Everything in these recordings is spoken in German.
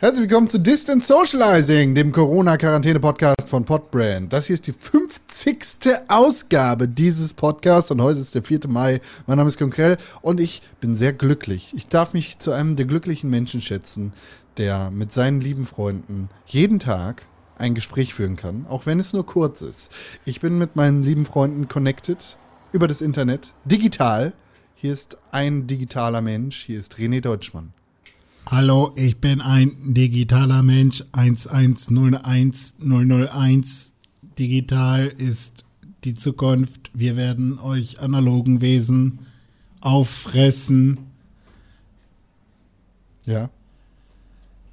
Herzlich willkommen zu Distant Socializing, dem Corona-Quarantäne-Podcast von Podbrand. Das hier ist die 50. Ausgabe dieses Podcasts und heute ist der 4. Mai. Mein Name ist Konkrell und ich bin sehr glücklich. Ich darf mich zu einem der glücklichen Menschen schätzen, der mit seinen lieben Freunden jeden Tag ein Gespräch führen kann, auch wenn es nur kurz ist. Ich bin mit meinen lieben Freunden connected über das Internet, digital. Hier ist ein digitaler Mensch, hier ist René Deutschmann. Hallo, ich bin ein digitaler Mensch 1101001. Digital ist die Zukunft. Wir werden euch analogen Wesen auffressen. Ja.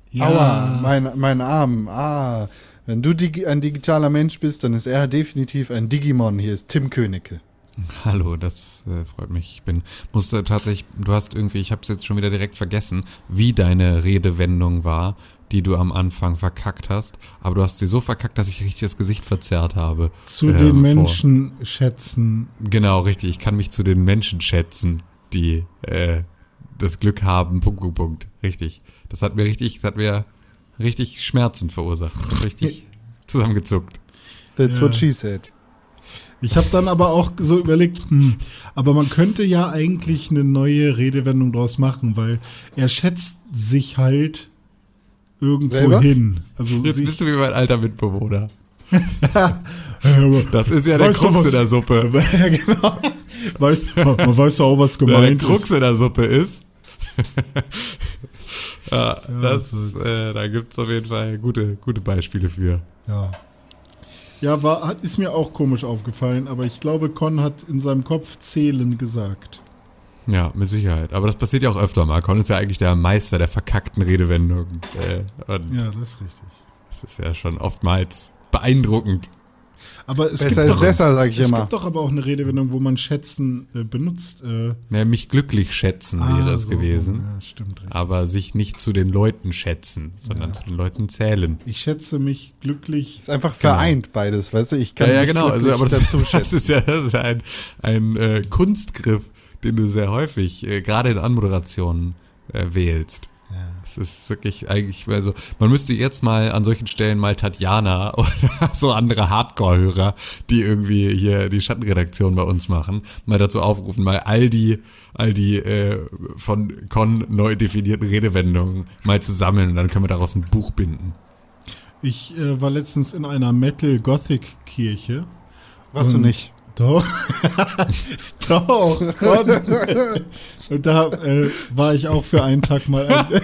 ja. Aua, mein, mein Arm. Ah, wenn du ein digitaler Mensch bist, dann ist er definitiv ein Digimon. Hier ist Tim Königke. Hallo, das äh, freut mich. Ich bin musste tatsächlich, du hast irgendwie, ich habe es jetzt schon wieder direkt vergessen, wie deine Redewendung war, die du am Anfang verkackt hast. Aber du hast sie so verkackt, dass ich richtig das Gesicht verzerrt habe. Zu äh, den Menschen vor. schätzen. Genau, richtig. Ich kann mich zu den Menschen schätzen, die äh, das Glück haben. Punkt, Punkt, Punkt. Richtig. Das hat mir richtig, das hat mir richtig Schmerzen verursacht. Richtig zusammengezuckt. That's ja. what she said. Ich habe dann aber auch so überlegt, hm, aber man könnte ja eigentlich eine neue Redewendung daraus machen, weil er schätzt sich halt irgendwo Selber? hin. Also Jetzt bist du wie mein alter Mitbewohner. das ist ja der Krux in der Suppe. ja, genau. Weiß, man weiß ja auch, was gemeint ist. Der Krux in der Suppe ist. ja, das, äh, da gibt es auf jeden Fall gute, gute Beispiele für. Ja. Ja, war, ist mir auch komisch aufgefallen, aber ich glaube, Con hat in seinem Kopf zählen gesagt. Ja, mit Sicherheit. Aber das passiert ja auch öfter mal. Con ist ja eigentlich der Meister der verkackten Redewendungen. Äh, ja, das ist richtig. Das ist ja schon oftmals beeindruckend. Aber es, besser gibt, doch, besser, sag ich es immer. gibt doch aber auch eine Redewendung, wo man schätzen äh, benutzt. Äh. Ja, mich glücklich schätzen ah, wäre es so, gewesen. Ja, stimmt. Richtig. Aber sich nicht zu den Leuten schätzen, sondern ja. zu den Leuten zählen. Ich schätze mich glücklich. Ist einfach genau. vereint beides, weißt du? Ich kann ja, ja genau. Also, aber das, das, ist ja, das ist ein, ein äh, Kunstgriff, den du sehr häufig, äh, gerade in Anmoderationen, äh, wählst. Es ist wirklich eigentlich, also man müsste jetzt mal an solchen Stellen mal Tatjana oder so andere Hardcore-Hörer, die irgendwie hier die Schattenredaktion bei uns machen, mal dazu aufrufen, mal all die, all die äh, von Con neu definierten Redewendungen mal zu sammeln und dann können wir daraus ein Buch binden. Ich äh, war letztens in einer Metal-Gothic-Kirche. Warst du nicht? Doch. Doch. Und da äh, war ich auch für einen Tag mal. Ein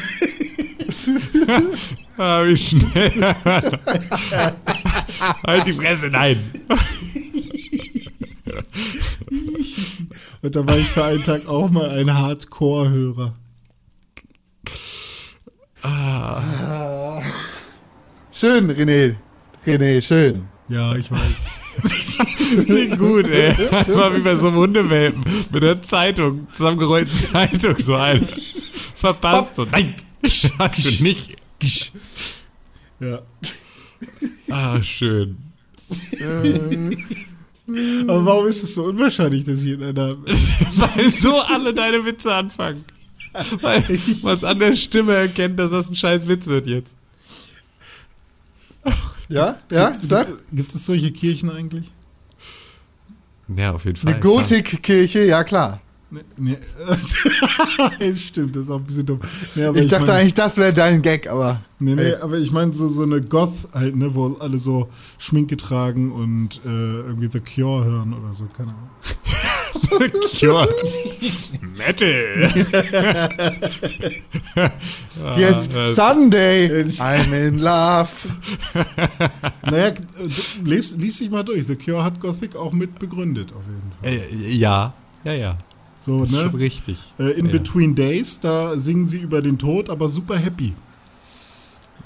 ah, wie schnell. halt die Fresse, nein. Und da war ich für einen Tag auch mal ein Hardcore-Hörer. Ah. Schön, René. René, schön. Ja, ich weiß. Klingt gut, ey. Einfach wie bei so einem Hundewelpen mit der Zeitung, zusammengerollten Zeitung, so ein. Verpasst und nein, hast du nicht. Ja. Ah, schön. Aber warum ist es so unwahrscheinlich, dass ich in einer. Weil so alle deine Witze anfangen. Weil man es an der Stimme erkennt, dass das ein scheiß Witz wird jetzt. Ja, ja, sag. Gibt, gibt es solche Kirchen eigentlich? Ja, auf jeden Fall. Eine Gotikkirche, ja klar. Nee, nee. Stimmt, das ist auch ein bisschen dumm. Nee, ich, ich, dachte mein, eigentlich, das wäre dein Gag, aber. Nee, nee, ey. aber ich meine so, so eine Goth halt, ne, wo alle so Schminke tragen und äh, irgendwie The Cure hören oder so, keine Ahnung. The Cure. Metal. yes, Sunday. I'm in love. naja, lies, lies dich mal durch. The Cure hat Gothic auch mit begründet, auf jeden Fall. Äh, ja, ja, ja. So, das ist ne? schon richtig. Äh, in ja. Between Days, da singen sie über den Tod, aber super happy.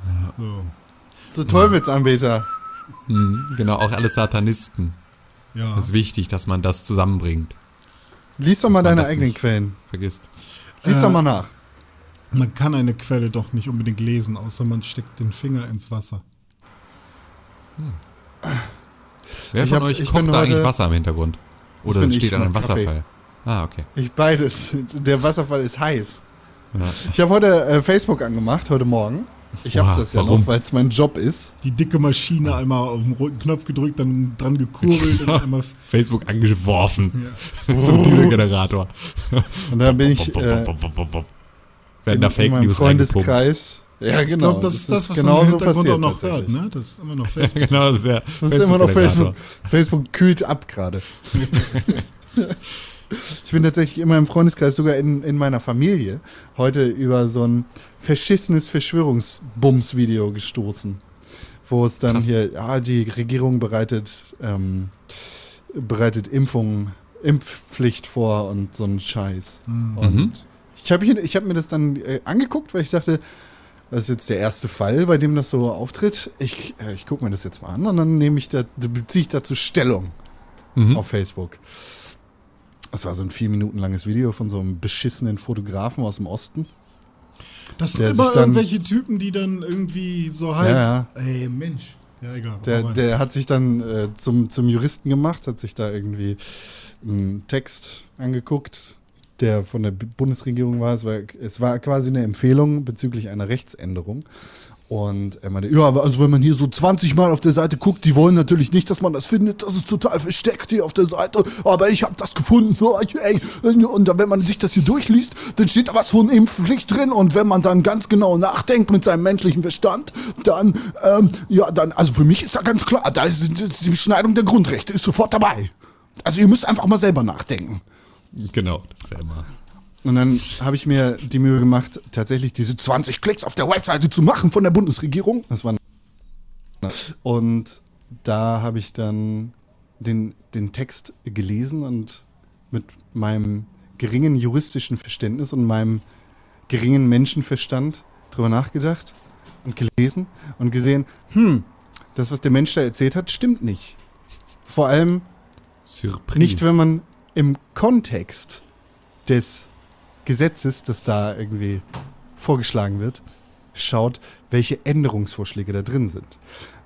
Ja. So. So Teufelsanbeter. Mhm, genau, auch alle Satanisten. Ja. Das ist wichtig, dass man das zusammenbringt. Lies doch mal deine eigenen Quellen. Vergisst. Lies äh, doch mal nach. Man kann eine Quelle doch nicht unbedingt lesen, außer man steckt den Finger ins Wasser. Hm. Wer ich von hab, euch kocht da eigentlich Wasser im Hintergrund? Oder steht an einem Wasserfall? Kaffee. Ah, okay. Ich beides. Der Wasserfall ist heiß. Ja. Ich habe heute äh, Facebook angemacht, heute Morgen. Ich habe das ja warum? noch, weil es mein Job ist. Die dicke Maschine einmal auf den roten Knopf gedrückt, dann dran gekurbelt und einmal. Facebook angeworfen zum Dieselgenerator. Und da bin ich äh, Werden in, da Fake meinem News. Freundeskreis. Ja, Ich genau. glaube, das, ist das, was man genauso im Hintergrund passiert auch noch hört, ne? Das ist immer noch Facebook. genau, das ist der Das ist immer noch. Facebook. Facebook kühlt ab gerade. Ich bin tatsächlich in meinem Freundeskreis, sogar in, in meiner Familie, heute über so ein verschissenes Verschwörungsbums-Video gestoßen. Wo es dann Krass. hier, ja, die Regierung bereitet, ähm, bereitet Impfungen, Impfpflicht vor und so ein Scheiß. Und Mhm. ich habe ich hab mir das dann äh, angeguckt, weil ich dachte, das ist jetzt der erste Fall, bei dem das so auftritt. Ich, äh, ich gucke mir das jetzt mal an und dann nehme ich da, da beziehe ich dazu Stellung Mhm. auf Facebook. Das war so ein vier Minuten langes Video von so einem beschissenen Fotografen aus dem Osten. Das sind immer irgendwelche Typen, die dann irgendwie so halb. Ja, ja. Ey, Mensch. Ja, egal. Der, der hat sich dann äh, zum, zum Juristen gemacht, hat sich da irgendwie einen Text angeguckt, der von der Bundesregierung war. Es, war. es war quasi eine Empfehlung bezüglich einer Rechtsänderung. Und er meinte, ja, also wenn man hier so 20 Mal auf der Seite guckt, die wollen natürlich nicht, dass man das findet, das ist total versteckt hier auf der Seite, aber ich habe das gefunden, ey, und wenn man sich das hier durchliest, dann steht da was von Impfpflicht drin und wenn man dann ganz genau nachdenkt mit seinem menschlichen Verstand, dann, ähm, ja, dann, also für mich ist da ganz klar, da ist die Beschneidung der Grundrechte, ist sofort dabei. Also ihr müsst einfach mal selber nachdenken. Genau, das immer. Und dann habe ich mir die Mühe gemacht, tatsächlich diese 20 Klicks auf der Webseite zu machen von der Bundesregierung. Das war und da habe ich dann den, den Text gelesen und mit meinem geringen juristischen Verständnis und meinem geringen Menschenverstand drüber nachgedacht und gelesen und gesehen, hm, das, was der Mensch da erzählt hat, stimmt nicht. Vor allem Surprise. nicht, wenn man im Kontext des Gesetzes, das da irgendwie vorgeschlagen wird, schaut, welche Änderungsvorschläge da drin sind.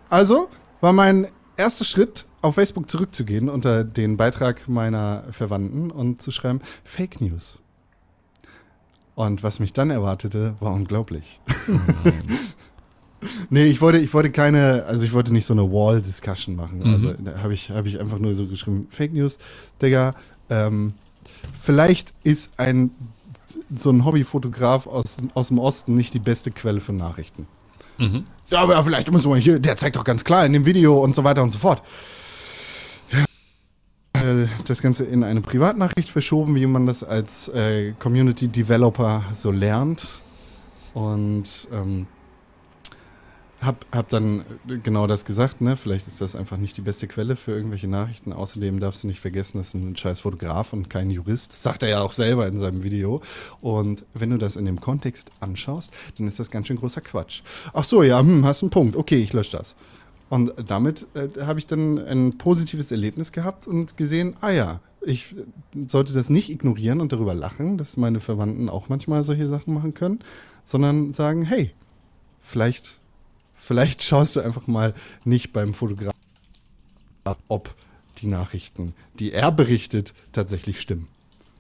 Also war mein erster Schritt, auf Facebook zurückzugehen unter den Beitrag meiner Verwandten und zu schreiben Fake News. Und was mich dann erwartete, war unglaublich. Nee, ich wollte, ich wollte keine, also ich wollte nicht so eine Wall-Discussion machen. Mhm. Also da habe ich, hab ich einfach nur so geschrieben, Fake News, Digga, ähm, vielleicht ist ein so ein Hobbyfotograf aus, aus dem Osten nicht die beste Quelle für Nachrichten. Mhm. Ja, aber vielleicht muss man hier, der zeigt doch ganz klar in dem Video und so weiter und so fort. Ja, äh, Das Ganze in eine Privatnachricht verschoben, wie man das als äh, Community Developer so lernt. Und ähm, hab, hab dann genau das gesagt, ne? Vielleicht ist das einfach nicht die beste Quelle für irgendwelche Nachrichten. Außerdem darfst du nicht vergessen, das ist ein scheiß Fotograf und kein Jurist. Sagt er ja auch selber in seinem Video. Und wenn du das in dem Kontext anschaust, dann ist das ganz schön großer Quatsch. Ach so, ja, hm, hast einen Punkt. Okay, ich lösche das. Und damit äh, habe ich dann ein positives Erlebnis gehabt und gesehen, ah ja, ich sollte das nicht ignorieren und darüber lachen, dass meine Verwandten auch manchmal solche Sachen machen können, sondern sagen, hey, vielleicht, vielleicht schaust du einfach mal nicht beim Fotograf, ob die Nachrichten, die er berichtet, tatsächlich stimmen.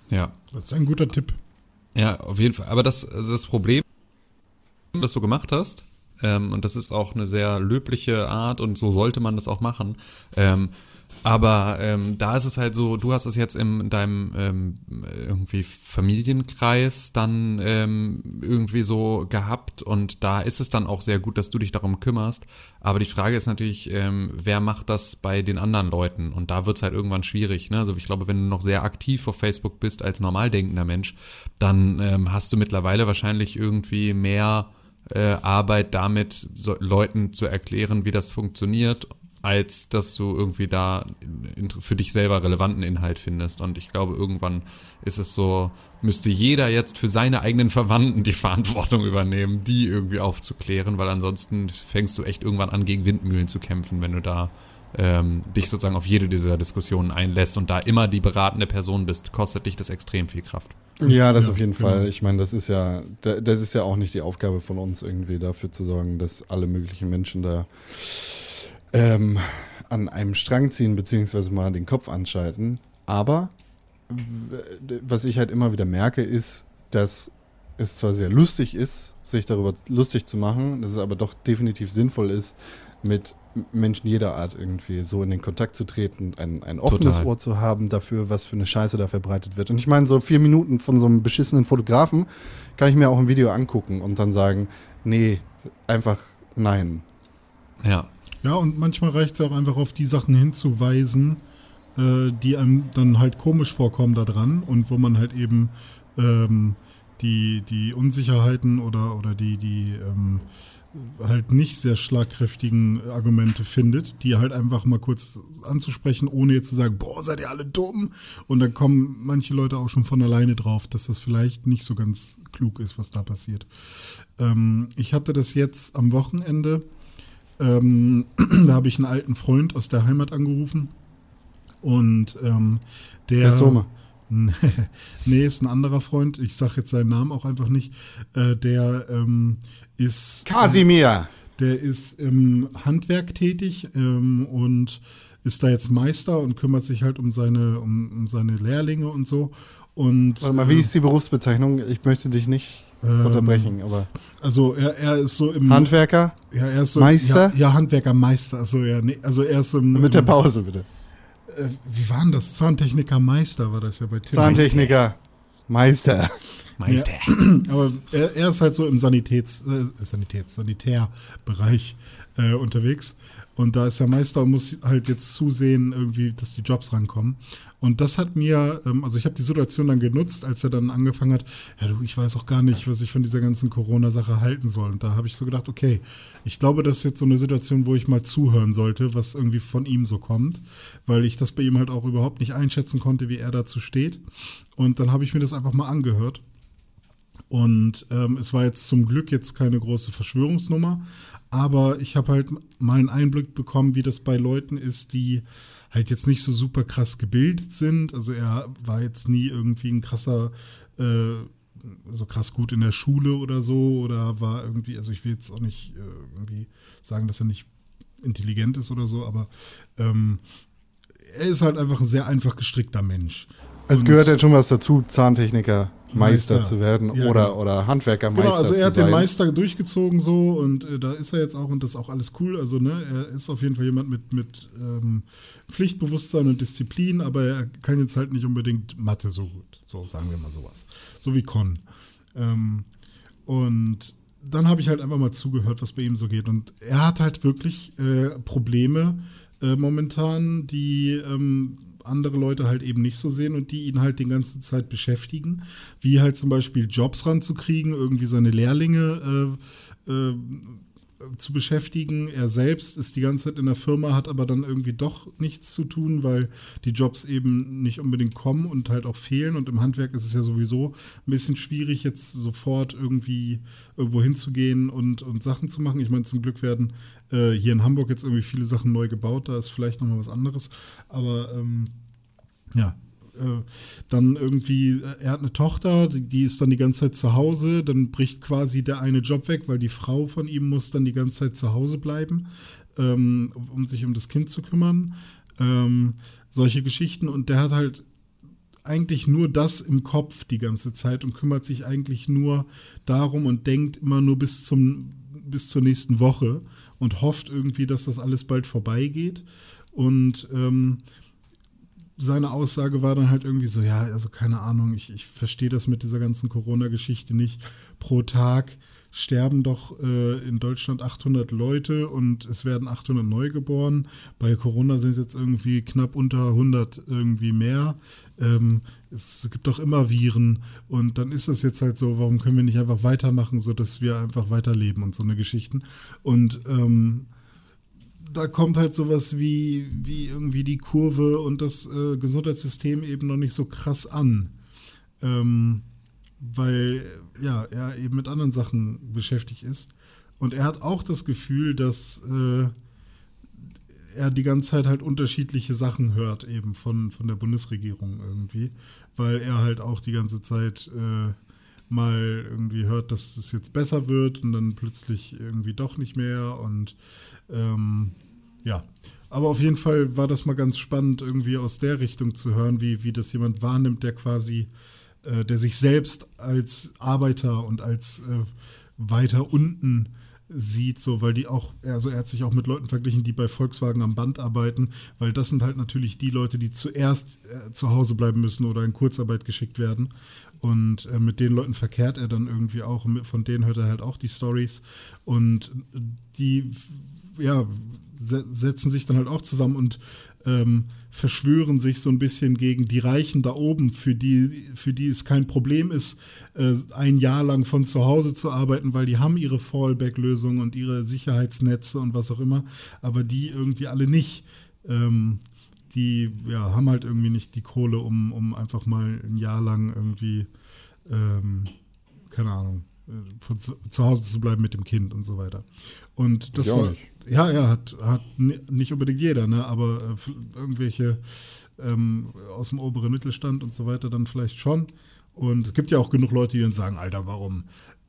Ja. Das ist ein guter Tipp. Ja, auf jeden Fall. Aber das, das Problem, das du gemacht hast, ähm, und das ist auch eine sehr löbliche Art und so sollte man das auch machen. Ähm, aber ähm, da ist es halt so, du hast es jetzt in, in deinem ähm, irgendwie Familienkreis dann ähm, irgendwie so gehabt und da ist es dann auch sehr gut, dass du dich darum kümmerst. Aber die Frage ist natürlich, ähm, wer macht das bei den anderen Leuten? Und da wird es halt irgendwann schwierig. Ne? Also ich glaube, wenn du noch sehr aktiv auf Facebook bist als normal denkender Mensch, dann ähm, hast du mittlerweile wahrscheinlich irgendwie mehr äh, Arbeit damit, so, Leuten zu erklären, wie das funktioniert, als dass du irgendwie da für dich selber relevanten Inhalt findest. Und ich glaube, irgendwann ist es so, müsste jeder jetzt für seine eigenen Verwandten die Verantwortung übernehmen, die irgendwie aufzuklären, weil ansonsten fängst du echt irgendwann an, gegen Windmühlen zu kämpfen, wenn du da ähm, dich sozusagen auf jede dieser Diskussionen einlässt und da immer die beratende Person bist, kostet dich das extrem viel Kraft. Ja, das Ja, auf jeden genau. Fall. Ich meine, das ist ja, da- das ist ja auch nicht die Aufgabe von uns, irgendwie dafür zu sorgen, dass alle möglichen Menschen da ähm, an einem Strang ziehen, beziehungsweise mal den Kopf anschalten. Aber w- was ich halt immer wieder merke, ist, dass es zwar sehr lustig ist, sich darüber lustig zu machen, dass es aber doch definitiv sinnvoll ist, mit Menschen jeder Art irgendwie so in den Kontakt zu treten, ein, ein offenes Total. Ohr zu haben dafür, was für eine Scheiße da verbreitet wird. Und ich meine, so vier Minuten von so einem beschissenen Fotografen kann ich mir auch ein Video angucken und dann sagen, nee, einfach nein. Ja. Ja, und manchmal reicht es auch einfach auf die Sachen hinzuweisen, äh, die einem dann halt komisch vorkommen da dran und wo man halt eben ähm, die, die Unsicherheiten oder, oder die, die ähm, halt nicht sehr schlagkräftigen Argumente findet, die halt einfach mal kurz anzusprechen, ohne jetzt zu sagen, boah, seid ihr alle dumm? Und dann kommen manche Leute auch schon von alleine drauf, dass das vielleicht nicht so ganz klug ist, was da passiert. Ähm, ich hatte das jetzt am Wochenende, ähm, da habe ich einen alten Freund aus der Heimat angerufen und ähm, der... Herr Stome. nee, ist ein anderer Freund. Ich sage jetzt seinen Namen auch einfach nicht. Äh, der ähm, ist. Kasimir! Der ist im Handwerk tätig ähm, und ist da jetzt Meister und kümmert sich halt um seine, um, um seine Lehrlinge und so. Und, Warte mal, wie ist die Berufsbezeichnung? Ich möchte dich nicht Ähm, unterbrechen, aber Also er, er ist so im Handwerker ja, er ist so, Meister? Ja, ja, Handwerkermeister. Also, ja, nee, also er ist so im, mit der Pause bitte. äh, wie war denn das? Zahntechniker Meister war das ja bei Tim. Zahntechniker, Meister. Meister. Aber er, er ist halt so im Sanitäts, äh, Sanitäts, Sanitärbereich äh, unterwegs. Und da ist er Meister und muss halt jetzt zusehen, irgendwie, dass die Jobs rankommen. Und das hat mir, ähm, also ich habe die Situation dann genutzt, als er dann angefangen hat, ja du, ich weiß auch gar nicht, was ich von dieser ganzen Corona-Sache halten soll. Und da habe ich so gedacht, okay, ich glaube, das ist jetzt so eine Situation, wo ich mal zuhören sollte, was irgendwie von ihm so kommt, weil ich das bei ihm halt auch überhaupt nicht einschätzen konnte, wie er dazu steht. Und dann habe ich mir das einfach mal angehört. Und ähm, es war jetzt zum Glück jetzt keine große Verschwörungsnummer, aber ich habe halt mal einen Einblick bekommen, wie das bei Leuten ist, die halt jetzt nicht so super krass gebildet sind. Also er war jetzt nie irgendwie ein krasser, äh, so krass gut in der Schule oder so oder war irgendwie, also ich will jetzt auch nicht äh, irgendwie sagen, dass er nicht intelligent ist oder so, aber ähm, er ist halt einfach ein sehr einfach gestrickter Mensch. Es gehört ja schon was dazu, Zahntechniker Meister, Meister. zu werden Ja, oder, genau. oder Handwerkermeister Genau, also er hat den Meister durchgezogen so und äh, da ist er jetzt auch und das ist auch alles cool. Also ne, er ist auf jeden Fall jemand mit, mit ähm, Pflichtbewusstsein und Disziplin, aber er kann jetzt halt nicht unbedingt Mathe so gut. So sagen wir mal sowas. So wie Con. Ähm, und dann habe ich halt einfach mal zugehört, was bei ihm so geht. Und er hat halt wirklich äh, Probleme äh, momentan, die ähm, andere Leute halt eben nicht so sehen und die ihn halt die ganze Zeit beschäftigen. Wie halt zum Beispiel Jobs ranzukriegen, irgendwie seine Lehrlinge äh, äh, zu beschäftigen. Er selbst ist die ganze Zeit in der Firma, hat aber dann irgendwie doch nichts zu tun, weil die Jobs eben nicht unbedingt kommen und halt auch fehlen. Und im Handwerk ist es ja sowieso ein bisschen schwierig, jetzt sofort irgendwie irgendwo hinzugehen und, und Sachen zu machen. Ich meine, zum Glück werden äh, hier in Hamburg jetzt irgendwie viele Sachen neu gebaut, da ist vielleicht nochmal was anderes. Aber ähm, ja, äh, dann irgendwie, äh, er hat eine Tochter, die, die ist dann die ganze Zeit zu Hause, dann bricht quasi der eine Job weg, weil die Frau von ihm muss dann die ganze Zeit zu Hause bleiben, ähm, um, sich um das Kind zu kümmern. Ähm, solche Geschichten und der hat halt eigentlich nur das im Kopf die ganze Zeit und kümmert sich eigentlich nur darum und denkt immer nur bis zum bis zur nächsten Woche und hofft irgendwie, dass das alles bald vorbeigeht. Und ähm, seine Aussage war dann halt irgendwie so, ja, also keine Ahnung, ich, ich verstehe das mit dieser ganzen Corona-Geschichte nicht. Pro Tag sterben doch äh, in Deutschland 800 Leute und es werden 800 neu geboren. Bei Corona sind es jetzt irgendwie knapp unter 100 irgendwie mehr. Ähm, es gibt doch immer Viren und dann ist das jetzt halt so, warum können wir nicht einfach weitermachen, sodass wir einfach weiterleben und so eine Geschichten. Und ähm, da kommt halt sowas wie, wie irgendwie die Kurve und das äh, Gesundheitssystem eben noch nicht so krass an. Ähm, weil ja, er eben mit anderen Sachen beschäftigt ist. Und er hat auch das Gefühl, dass äh, er die ganze Zeit halt unterschiedliche Sachen hört, eben von, von der Bundesregierung irgendwie. Weil er halt auch die ganze Zeit äh, mal irgendwie hört, dass es jetzt besser wird und dann plötzlich irgendwie doch nicht mehr. Und ähm, ja, aber auf jeden Fall war das mal ganz spannend, irgendwie aus der Richtung zu hören, wie, wie das jemand wahrnimmt, der quasi äh, der sich selbst als Arbeiter und als äh, weiter unten sieht, so, weil die auch, also er hat sich auch mit Leuten verglichen, die bei Volkswagen am Band arbeiten, weil das sind halt natürlich die Leute, die zuerst äh, zu Hause bleiben müssen oder in Kurzarbeit geschickt werden. Und äh, mit den Leuten verkehrt er dann irgendwie auch, von denen hört er halt auch die Stories. Und die, ja, se setzen sich dann halt auch zusammen und ähm, verschwören sich so ein bisschen gegen die Reichen da oben, für die, für die es kein Problem ist, äh, ein Jahr lang von zu Hause zu arbeiten, weil die haben ihre Fallback-Lösung und ihre Sicherheitsnetze und was auch immer, aber die irgendwie alle nicht. Ähm, die ja, haben halt irgendwie nicht die Kohle, um, um einfach mal ein Jahr lang irgendwie, ähm, keine Ahnung, äh, von zu, zu, Hause zu bleiben mit dem Kind und so weiter. Und das war, nicht. ja, ja, hat, hat nicht unbedingt jeder, ne, aber äh, irgendwelche ähm, aus dem oberen Mittelstand und so weiter dann vielleicht schon. Und es gibt ja auch genug Leute, die dann sagen, Alter, warum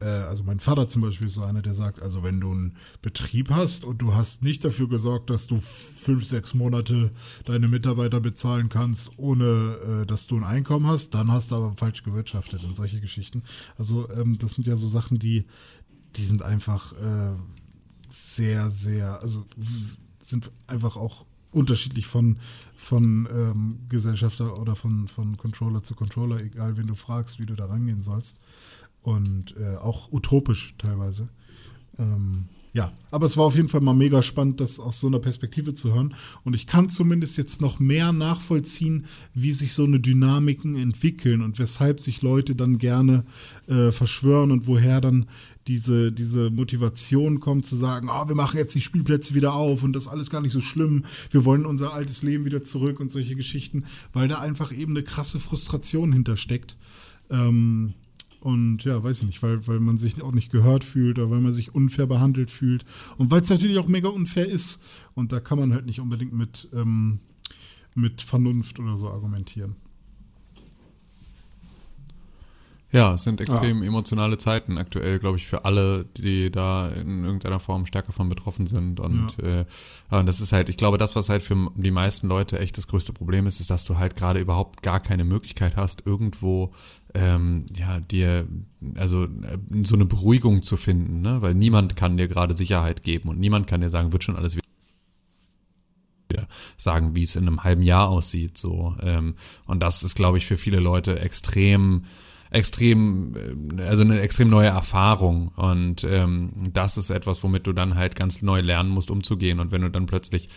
also mein Vater zum Beispiel ist so einer, der sagt, also wenn du einen Betrieb hast und du hast nicht dafür gesorgt, dass du fünf, sechs Monate deine Mitarbeiter bezahlen kannst, ohne äh, dass du ein Einkommen hast, dann hast du aber falsch gewirtschaftet und solche Geschichten. Also ähm, das sind ja so Sachen, die, die sind einfach äh, sehr, sehr, also sind einfach auch unterschiedlich von, von ähm, Gesellschafter oder von, von Controller zu Controller, egal wen du fragst, wie du da rangehen sollst und äh, auch utopisch teilweise. Ähm, ja, aber es war auf jeden Fall mal mega spannend, das aus so einer Perspektive zu hören. Und ich kann zumindest jetzt noch mehr nachvollziehen, wie sich so eine Dynamiken entwickeln und weshalb sich Leute dann gerne äh, verschwören und woher dann diese, diese Motivation kommt zu sagen, oh, wir machen jetzt die Spielplätze wieder auf und das ist alles gar nicht so schlimm. Wir wollen unser altes Leben wieder zurück und solche Geschichten, weil da einfach eben eine krasse Frustration hintersteckt. Ähm, und ja, weiß ich nicht, weil, weil man sich auch nicht gehört fühlt oder weil man sich unfair behandelt fühlt. Und weil es natürlich auch mega unfair ist. Und da kann man halt nicht unbedingt mit, ähm, mit Vernunft oder so argumentieren. Ja, es sind extrem ja. emotionale Zeiten aktuell, glaube ich, für alle, die da in irgendeiner Form stärker von betroffen sind. Und ja. äh, das ist halt, ich glaube, das, was halt für die meisten Leute echt das größte Problem ist, ist, dass du halt gerade überhaupt gar keine Möglichkeit hast, irgendwo ähm, ja, dir, also äh, so eine Beruhigung zu finden, ne? Weil niemand kann dir gerade Sicherheit geben und niemand kann dir sagen, wird schon alles wieder sagen, wie es in einem halben Jahr aussieht. So. Ähm, und das ist, glaube ich, für viele Leute extrem extrem, äh, also eine extrem neue Erfahrung. Und ähm, das ist etwas, womit du dann halt ganz neu lernen musst, umzugehen. Und wenn du dann plötzlich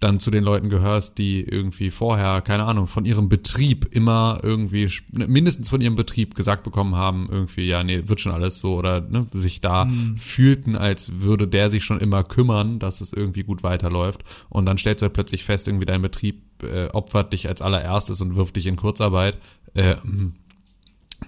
dann zu den Leuten gehörst, die irgendwie vorher, keine Ahnung, von ihrem Betrieb immer irgendwie, mindestens von ihrem Betrieb gesagt bekommen haben, irgendwie, ja, nee, wird schon alles so, oder ne, sich da mhm. fühlten, als würde der sich schon immer kümmern, dass es irgendwie gut weiterläuft. Und dann stellst du halt plötzlich fest, irgendwie dein Betrieb äh, opfert dich als allererstes und wirft dich in Kurzarbeit. Äh,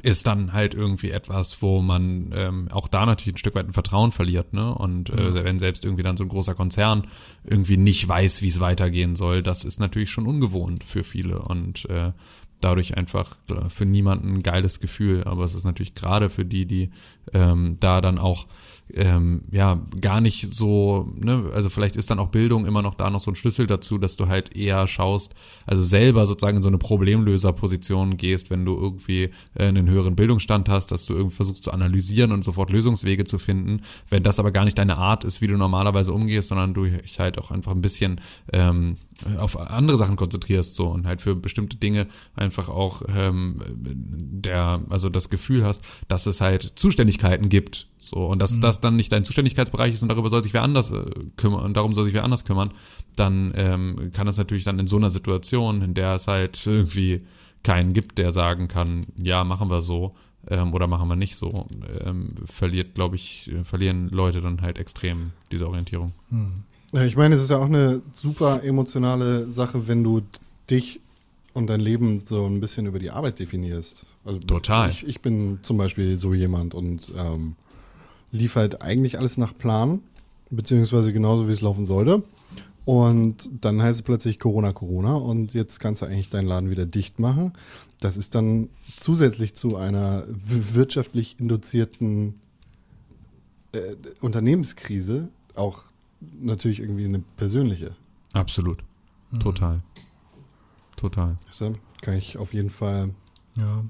ist dann halt irgendwie etwas, wo man ähm, auch da natürlich ein Stück weit ein Vertrauen verliert, ne? Und äh, ja. wenn selbst irgendwie dann so ein großer Konzern irgendwie nicht weiß, wie es weitergehen soll, das ist natürlich schon ungewohnt für viele und äh, dadurch einfach für niemanden ein geiles Gefühl. Aber es ist natürlich gerade für die, die ähm, da dann auch ähm, ja gar nicht so, ne, also vielleicht ist dann auch Bildung immer noch da noch so ein Schlüssel dazu, dass du halt eher schaust, also selber sozusagen in so eine Problemlöserposition gehst, wenn du irgendwie äh, einen höheren Bildungsstand hast, dass du irgendwie versuchst zu analysieren und sofort Lösungswege zu finden. Wenn das aber gar nicht deine Art ist, wie du normalerweise umgehst, sondern du dich halt auch einfach ein bisschen ähm, auf andere Sachen konzentrierst so und halt für bestimmte Dinge einfach auch ähm, der, also das Gefühl hast, dass es halt Zuständigkeiten gibt so, und dass mhm. das dann nicht dein Zuständigkeitsbereich ist und darüber soll sich wer anders äh, kümmern und darum soll sich wer anders kümmern, dann ähm, kann das natürlich dann in so einer Situation, in der es halt irgendwie keinen gibt, der sagen kann, ja, machen wir so ähm, oder machen wir nicht so, ähm, verliert, glaube ich, äh, verlieren Leute dann halt extrem diese Orientierung. Mhm. Ich meine, es ist ja auch eine super emotionale Sache, wenn du dich und dein Leben so ein bisschen über die Arbeit definierst. Also Total. Ich, ich bin zum Beispiel so jemand und ähm, lief halt eigentlich alles nach Plan, beziehungsweise genauso wie es laufen sollte. Und dann heißt es plötzlich Corona, Corona und jetzt kannst du eigentlich deinen Laden wieder dicht machen. Das ist dann zusätzlich zu einer wirtschaftlich induzierten äh, Unternehmenskrise auch natürlich irgendwie eine persönliche. Absolut. Total. Total. Kann ich auf jeden Fall Ja.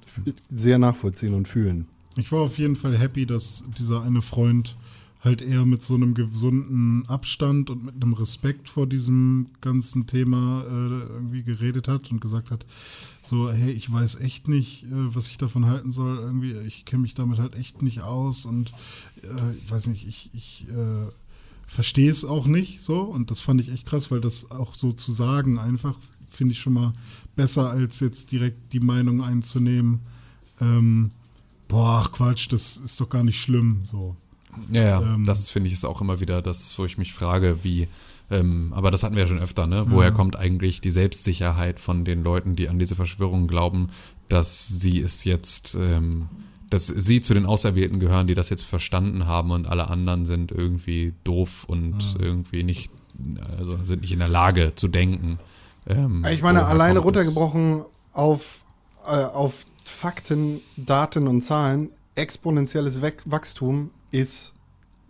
sehr nachvollziehen und fühlen. Ich war auf jeden Fall happy, dass dieser eine Freund halt eher mit so einem gesunden Abstand und mit einem Respekt vor diesem ganzen Thema äh, irgendwie geredet hat und gesagt hat, so, hey, ich weiß echt nicht, äh, was ich davon halten soll. Irgendwie, ich kenne mich damit halt echt nicht aus und äh, ich weiß nicht, ich, ich äh, verstehe es auch nicht so. Und das fand ich echt krass, weil das auch so zu sagen einfach, finde ich schon mal besser, als jetzt direkt die Meinung einzunehmen. Ähm, boah, Quatsch, das ist doch gar nicht schlimm. So. Ja, ja, Ähm. das finde ich ist auch immer wieder das, wo ich mich frage, wie, ähm, aber das hatten wir ja schon öfter, ne? Woher kommt eigentlich die Selbstsicherheit von den Leuten, die an diese Verschwörung glauben, dass sie es jetzt, ähm, dass sie zu den Auserwählten gehören, die das jetzt verstanden haben und alle anderen sind irgendwie doof und irgendwie nicht, also sind nicht in der Lage zu denken. Ähm, Ich meine, alleine runtergebrochen auf, äh, auf Fakten, Daten und Zahlen, exponentielles Weg Wachstum ist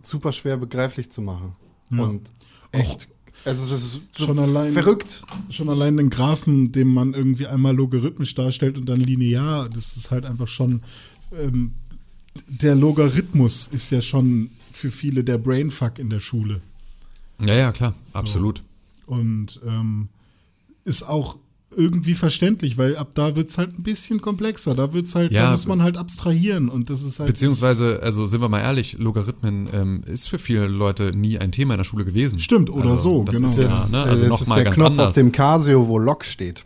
super schwer begreiflich zu machen. Ja. Und echt, also es ist so Schon allein- verrückt. Schon allein den Graphen, den man irgendwie einmal logarithmisch darstellt und dann linear, das ist halt einfach schon. Ähm, der Logarithmus ist ja schon für viele der Brainfuck in der Schule. Ja, ja, klar, absolut. Und ähm, ist auch irgendwie verständlich, weil ab da wird es halt ein bisschen komplexer. Da wird's halt, Ja, da muss man halt abstrahieren und das ist halt. Beziehungsweise, also sind wir mal ehrlich, Logarithmen ähm, ist für viele Leute nie ein Thema in der Schule gewesen. Stimmt, oder also, so, das genau. Ist Das, ja, ist- ne? Also das noch ist mal der ganz Knopf anders. auf dem Casio, wo Log steht.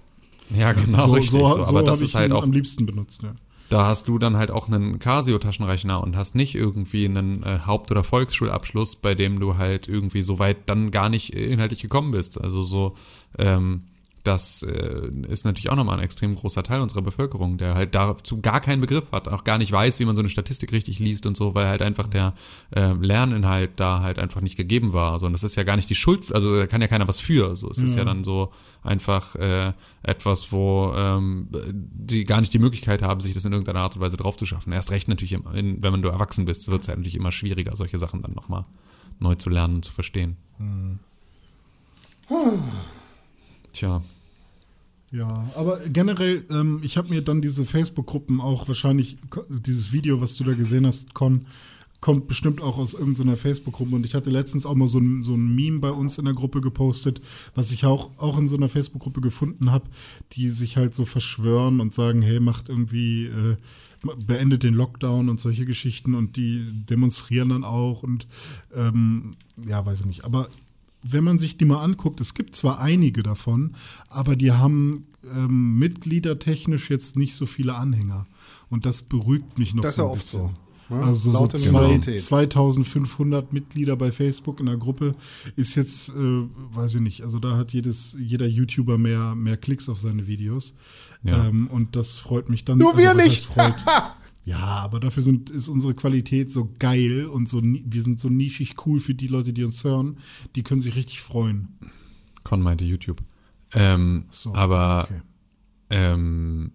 ja, genau, so, richtig. so, So, aber so das ist ich halt auch, am liebsten benutzt, ja. Da hast du dann halt auch einen Casio-Taschenrechner und hast nicht irgendwie einen äh, Haupt- oder Volksschulabschluss, bei dem du halt irgendwie so weit dann gar nicht äh, inhaltlich gekommen bist. Also so, ähm, das äh, ist natürlich auch nochmal ein extrem großer Teil unserer Bevölkerung, der halt dazu gar keinen Begriff hat, auch gar nicht weiß, wie man so eine Statistik richtig liest und so, weil halt einfach der äh, Lerninhalt da halt einfach nicht gegeben war. So, und das ist ja gar nicht die Schuld, also da kann ja keiner was für. So, es ist ja dann so einfach äh, etwas, wo ähm, die gar nicht die Möglichkeit haben, sich das in irgendeiner Art und Weise drauf zu schaffen. Erst recht natürlich, in, wenn du erwachsen bist, wird es ja natürlich immer schwieriger, solche Sachen dann nochmal neu zu lernen und zu verstehen. Tja. Ja, aber generell, ähm, ich habe mir dann diese Facebook-Gruppen auch wahrscheinlich, dieses Video, was du da gesehen hast, Con, kommt bestimmt auch aus irgendeiner Facebook-Gruppe. Und ich hatte letztens auch mal so ein, so ein Meme bei uns in der Gruppe gepostet, was ich auch, auch in so einer Facebook-Gruppe gefunden habe, die sich halt so verschwören und sagen, hey, macht irgendwie, äh, beendet den Lockdown und solche Geschichten und die demonstrieren dann auch und ähm, ja, weiß ich nicht. Aber wenn man sich die mal anguckt, es gibt zwar einige davon, aber die haben ähm, mitgliedertechnisch jetzt nicht so viele Anhänger. Und das beruhigt mich noch Das ist so ja ein oft bisschen. so. ne? Also so zwei, Minorität. 2500 Mitglieder bei Facebook in der Gruppe ist jetzt, äh, weiß ich nicht, also da hat jedes, jeder YouTuber mehr, mehr Klicks auf seine Videos. Ja. Ähm, und das freut mich dann. Nur wir was nicht. Freut. Ja, aber dafür sind, ist unsere Qualität so geil und so, wir sind so nischig cool für die Leute, die uns hören. Die können sich richtig freuen. Con meinte YouTube. Ähm, So, aber okay. ähm,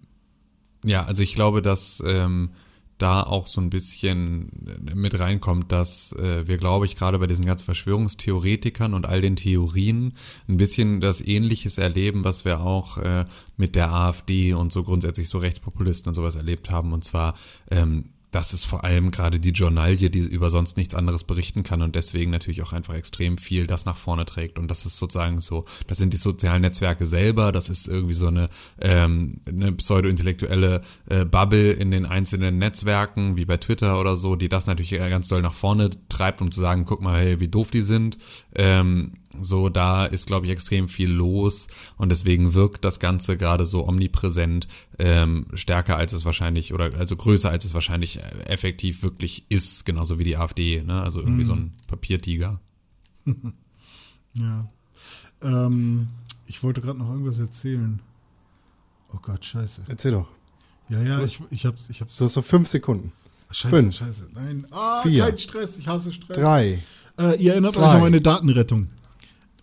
ja, also ich glaube, dass ähm, da auch so ein bisschen mit reinkommt, dass äh, wir, glaube ich, gerade bei diesen ganzen Verschwörungstheoretikern und all den Theorien ein bisschen das Ähnliches erleben, was wir auch äh, mit der AfD und so grundsätzlich so Rechtspopulisten und sowas erlebt haben. Und zwar, ähm, das ist vor allem gerade die Journalie, die über sonst nichts anderes berichten kann und deswegen natürlich auch einfach extrem viel das nach vorne trägt. Und das ist sozusagen so, das sind die sozialen Netzwerke selber, das ist irgendwie so eine, ähm, eine pseudo-intellektuelle äh, Bubble in den einzelnen Netzwerken, wie bei Twitter oder so, die das natürlich ganz doll nach vorne treibt, um zu sagen, guck mal, hey, wie doof die sind. Ähm, so, da ist, glaube ich, extrem viel los und deswegen wirkt das Ganze gerade so omnipräsent ähm, stärker als es wahrscheinlich oder also größer als es wahrscheinlich äh, effektiv wirklich ist, genauso wie die AfD, ne? Also irgendwie so ein Papiertiger. Ja. Ähm, ich wollte gerade noch irgendwas erzählen. Oh Gott, scheiße. Erzähl doch. Ja, ja, ich, ich hab's, ich hab's. Du hast so fünf Sekunden. Scheiße, fünf, scheiße. Nein. Ah, vier, kein Stress, ich hasse Stress. Drei. Äh, ihr erinnert zwei. euch an meine Datenrettung.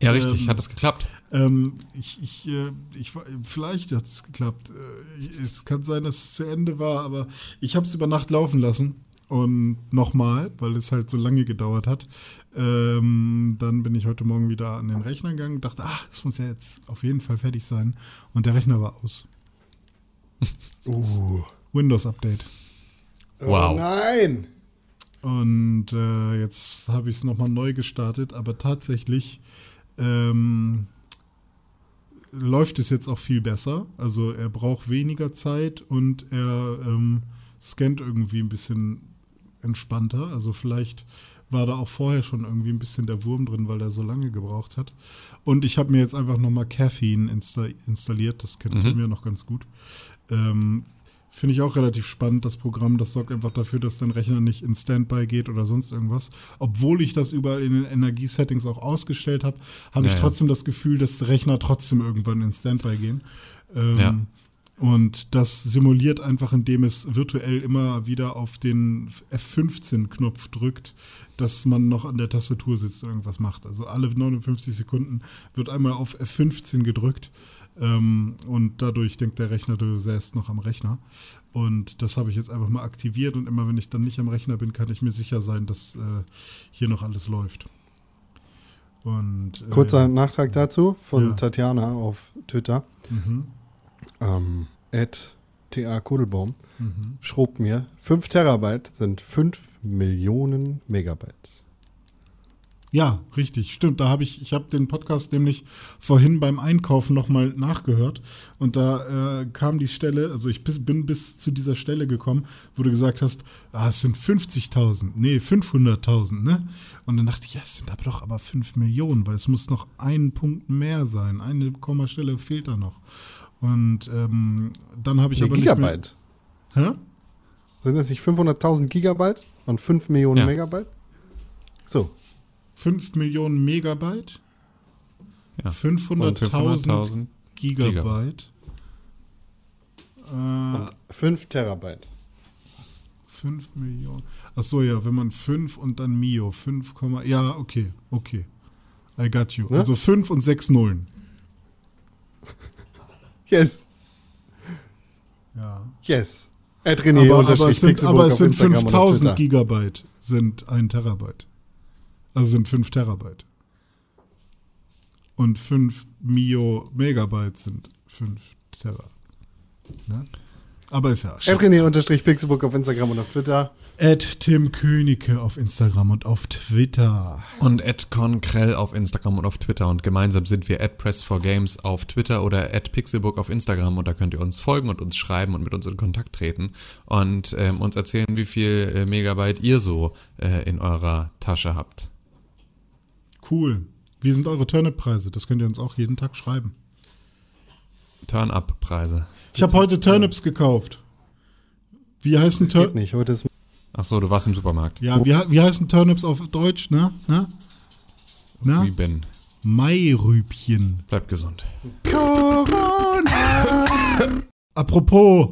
Ja, richtig, Ähm, hat das geklappt. Ähm, ich, ich, äh, ich, war- vielleicht hat es geklappt. Äh, es kann sein, dass es zu Ende war, aber ich habe es über Nacht laufen lassen. Und nochmal, weil es halt so lange gedauert hat. Ähm, dann bin ich heute Morgen wieder an den Rechner gegangen und dachte, ah, es muss ja jetzt auf jeden Fall fertig sein. Und der Rechner war aus. Uh. Windows Update. Wow. Oh nein! Und äh, jetzt habe ich es nochmal neu gestartet, aber tatsächlich ähm, läuft es jetzt auch viel besser. Also er braucht weniger Zeit und er ähm, scannt irgendwie ein bisschen entspannter. Also vielleicht war da auch vorher schon irgendwie ein bisschen der Wurm drin, weil er so lange gebraucht hat. Und ich habe mir jetzt einfach nochmal Caffeine insta installiert. Das kennt Mhm. ihr mir noch ganz gut. Ähm, Finde ich auch relativ spannend, das Programm. Das sorgt einfach dafür, dass dein Rechner nicht in Standby geht oder sonst irgendwas. Obwohl ich das überall in den Energiesettings auch ausgestellt habe, habe Ja, ich ja. trotzdem das Gefühl, dass Rechner trotzdem irgendwann in Standby gehen. Ähm, Ja. Und das simuliert einfach, indem es virtuell immer wieder auf den F15-Knopf drückt, dass man noch an der Tastatur sitzt und irgendwas macht. Also alle 59 Sekunden wird einmal auf F15 gedrückt ähm, und dadurch denkt der Rechner, du säßt noch am Rechner. Und das habe ich jetzt einfach mal aktiviert und immer wenn ich dann nicht am Rechner bin, kann ich mir sicher sein, dass äh, hier noch alles läuft. Und, äh, Kurzer Nachtrag dazu von Ja. Tatjana auf Twitter. Mhm, Ähm, at TA Kudelbaum mhm. schrob mir, 5 Terabyte sind 5 Millionen Megabyte. Ja, richtig, stimmt. Da habe ich, ich habe den Podcast nämlich vorhin beim Einkaufen nochmal nachgehört und da äh, kam die Stelle, also ich bis, bin bis zu dieser Stelle gekommen, wo du gesagt hast, ah, es sind 50.000, nee, 500.000, ne? Und dann dachte ich, ja, es sind aber doch aber 5 Millionen, weil es muss noch ein Punkt mehr sein, eine Kommastelle fehlt da noch. Und ähm, dann habe ich Nee, aber Gigabyte. nicht mehr... Hä? Sind es nicht 500.000 Gigabyte und 5 Millionen Ja. Megabyte? So. 5 Millionen Megabyte? Ja. 500.000 500.000. Gigabyte. Äh, 5 Terabyte. 5 Millionen. Ach so, ja, wenn man 5 und dann Mio. 5, ja, okay, okay. I got you. Ne? Also 5 und 6 Nullen. Yes. Ja. Yes. At René Aber, aber es sind, aber es sind Instagram und auf 5000 Twitter. Gigabyte, sind ein Terabyte. Also sind 5 Terabyte. Und 5 Mio Megabyte sind 5 Terra. Ne? Aber ist ja At unterstrich Pixelburg auf Instagram und auf Twitter. Ed Tim Königke auf Instagram und auf Twitter. Und at Konkrell auf Instagram und auf Twitter. Und gemeinsam sind wir at Press4Games auf Twitter oder at Pixelbook auf Instagram. Und da könnt ihr uns folgen und uns schreiben und mit uns in Kontakt treten. Und ähm, uns erzählen, wie viel äh, Megabyte ihr so äh, in eurer Tasche habt. Cool. Wie sind eure Turnip-Preise? Das könnt ihr uns auch jeden Tag schreiben. Turn-up-Preise. Ich habe heute Turnips gekauft. Wie heißen Geht Turnips? nicht. Heute ist Ach so, du warst im Supermarkt. Ja, wie, wie heißen Turnips auf Deutsch, ne? Ne? Wie Ne? Ben. Mairübchen. Bleibt gesund. Apropos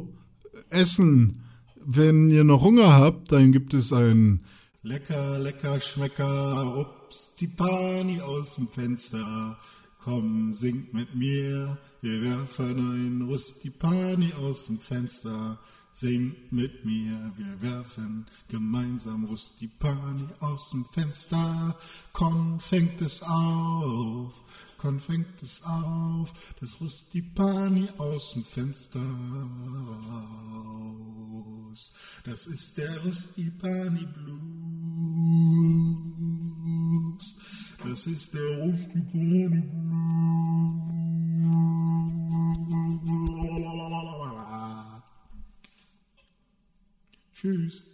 Essen. Wenn ihr noch Hunger habt, dann gibt es ein Lecker, lecker, Schmecker, ups, die Pani aus dem Fenster. Komm, singt mit mir, wir werfen ein Rustipani aus dem Fenster. Singt mit mir, wir werfen gemeinsam Rustipani aus dem Fenster. Komm, fängt es auf, Kon fängt es auf, das Rustipani aus dem Fenster raus. Das ist der Rustipani Blues. Das ist der Rustipani Blues. Tschüss.